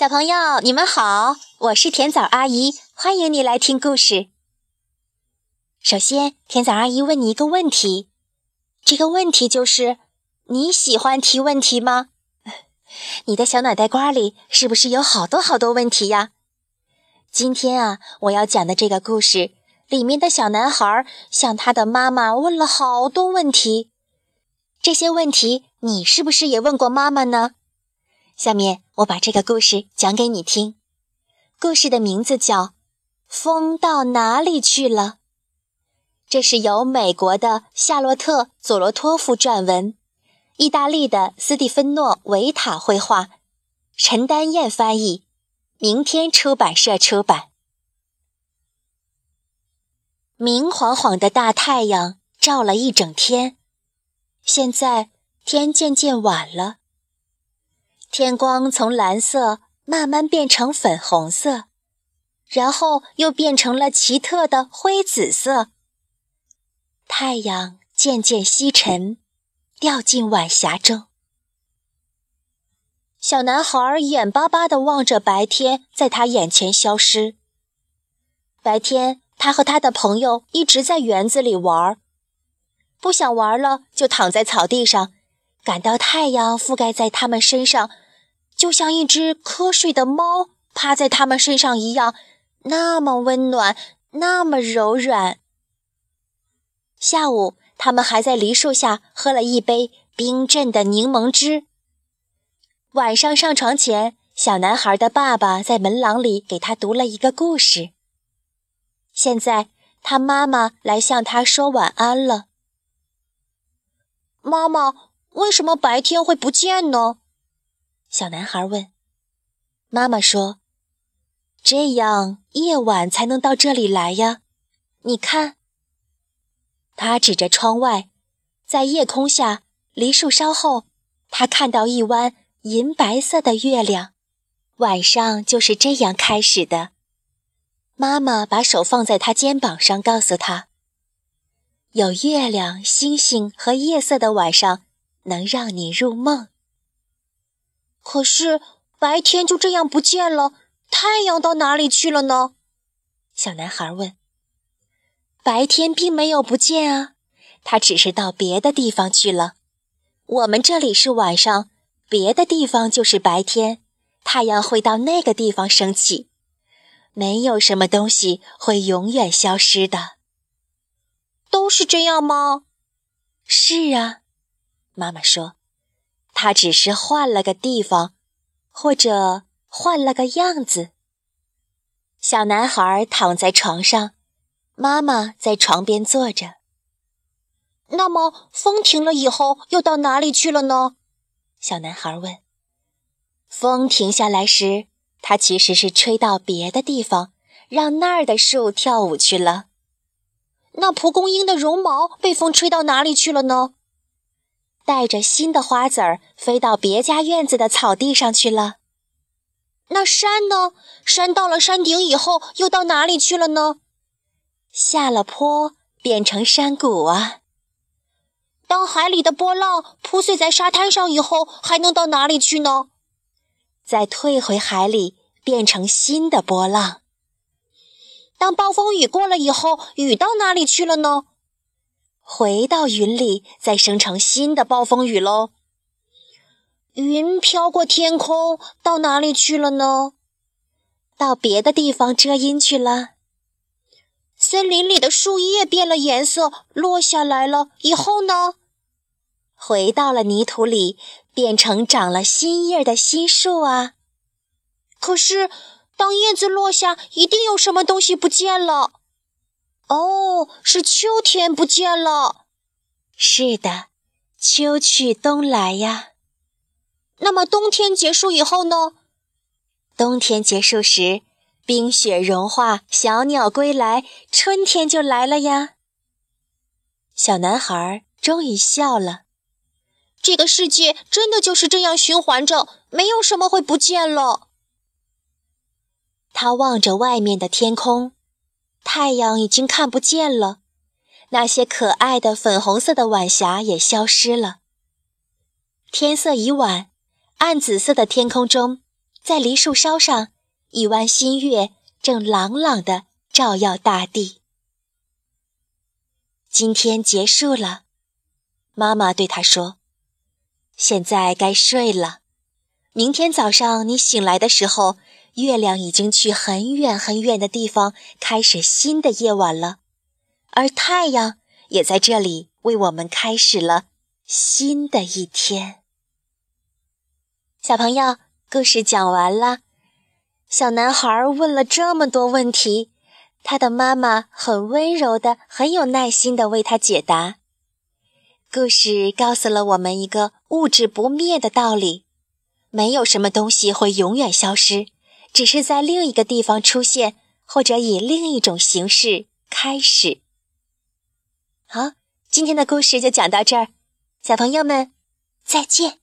小朋友，你们好，我是甜枣阿姨，欢迎你来听故事。首先，甜枣阿姨问你一个问题，这个问题就是你喜欢提问题吗？你的小脑袋瓜里是不是有好多好多问题呀？今天啊，我要讲的这个故事里面的小男孩向他的妈妈问了好多问题，这些问题你是不是也问过妈妈呢？下面我把这个故事讲给你听。故事的名字叫《风到哪里去了》。这是由美国的夏洛特·佐罗托夫撰文，意大利的斯蒂芬诺·维塔绘画，陈丹燕翻译，明天出版社出版。明晃晃的大太阳照了一整天，现在天渐渐晚了。天光从蓝色慢慢变成粉红色，然后又变成了奇特的灰紫色。太阳渐渐西沉，掉进晚霞中。小男孩眼巴巴地望着白天在他眼前消失。白天，他和他的朋友一直在园子里玩，不想玩了就躺在草地上。感到太阳覆盖在他们身上，就像一只瞌睡的猫趴在他们身上一样，那么温暖，那么柔软。下午，他们还在梨树下喝了一杯冰镇的柠檬汁。晚上上床前，小男孩的爸爸在门廊里给他读了一个故事。现在，他妈妈来向他说晚安了。妈妈。为什么白天会不见呢？小男孩问。妈妈说：“这样夜晚才能到这里来呀。你看。”他指着窗外，在夜空下，梨树梢后，他看到一弯银白色的月亮。晚上就是这样开始的。妈妈把手放在他肩膀上，告诉他：“有月亮、星星和夜色的晚上。”能让你入梦。可是白天就这样不见了，太阳到哪里去了呢？小男孩问。白天并没有不见啊，它只是到别的地方去了。我们这里是晚上，别的地方就是白天，太阳会到那个地方升起。没有什么东西会永远消失的。都是这样吗？是啊。妈妈说：“他只是换了个地方，或者换了个样子。”小男孩躺在床上，妈妈在床边坐着。那么，风停了以后又到哪里去了呢？小男孩问。风停下来时，它其实是吹到别的地方，让那儿的树跳舞去了。那蒲公英的绒毛被风吹到哪里去了呢？带着新的花籽儿飞到别家院子的草地上去了。那山呢？山到了山顶以后又到哪里去了呢？下了坡变成山谷啊。当海里的波浪铺碎在沙滩上以后，还能到哪里去呢？再退回海里变成新的波浪。当暴风雨过了以后，雨到哪里去了呢？回到云里，再生成新的暴风雨喽。云飘过天空，到哪里去了呢？到别的地方遮阴去了。森林里的树叶变了颜色，落下来了以后呢？回到了泥土里，变成长了新叶的新树啊。可是，当叶子落下，一定有什么东西不见了。哦，是秋天不见了。是的，秋去冬来呀。那么冬天结束以后呢？冬天结束时，冰雪融化，小鸟归来，春天就来了呀。小男孩终于笑了。这个世界真的就是这样循环着，没有什么会不见了。他望着外面的天空。太阳已经看不见了，那些可爱的粉红色的晚霞也消失了。天色已晚，暗紫色的天空中，在梨树梢上，一弯新月正朗朗地照耀大地。今天结束了，妈妈对他说：“现在该睡了。明天早上你醒来的时候，月亮已经去很远很远的地方，开始新的夜晚了，而太阳也在这里为我们开始了新的一天。”小朋友，故事讲完了。小男孩问了这么多问题，他的妈妈很温柔的、很有耐心的为他解答。故事告诉了我们一个物质不灭的道理：没有什么东西会永远消失，只是在另一个地方出现，或者以另一种形式开始。好，今天的故事就讲到这儿，小朋友们再见。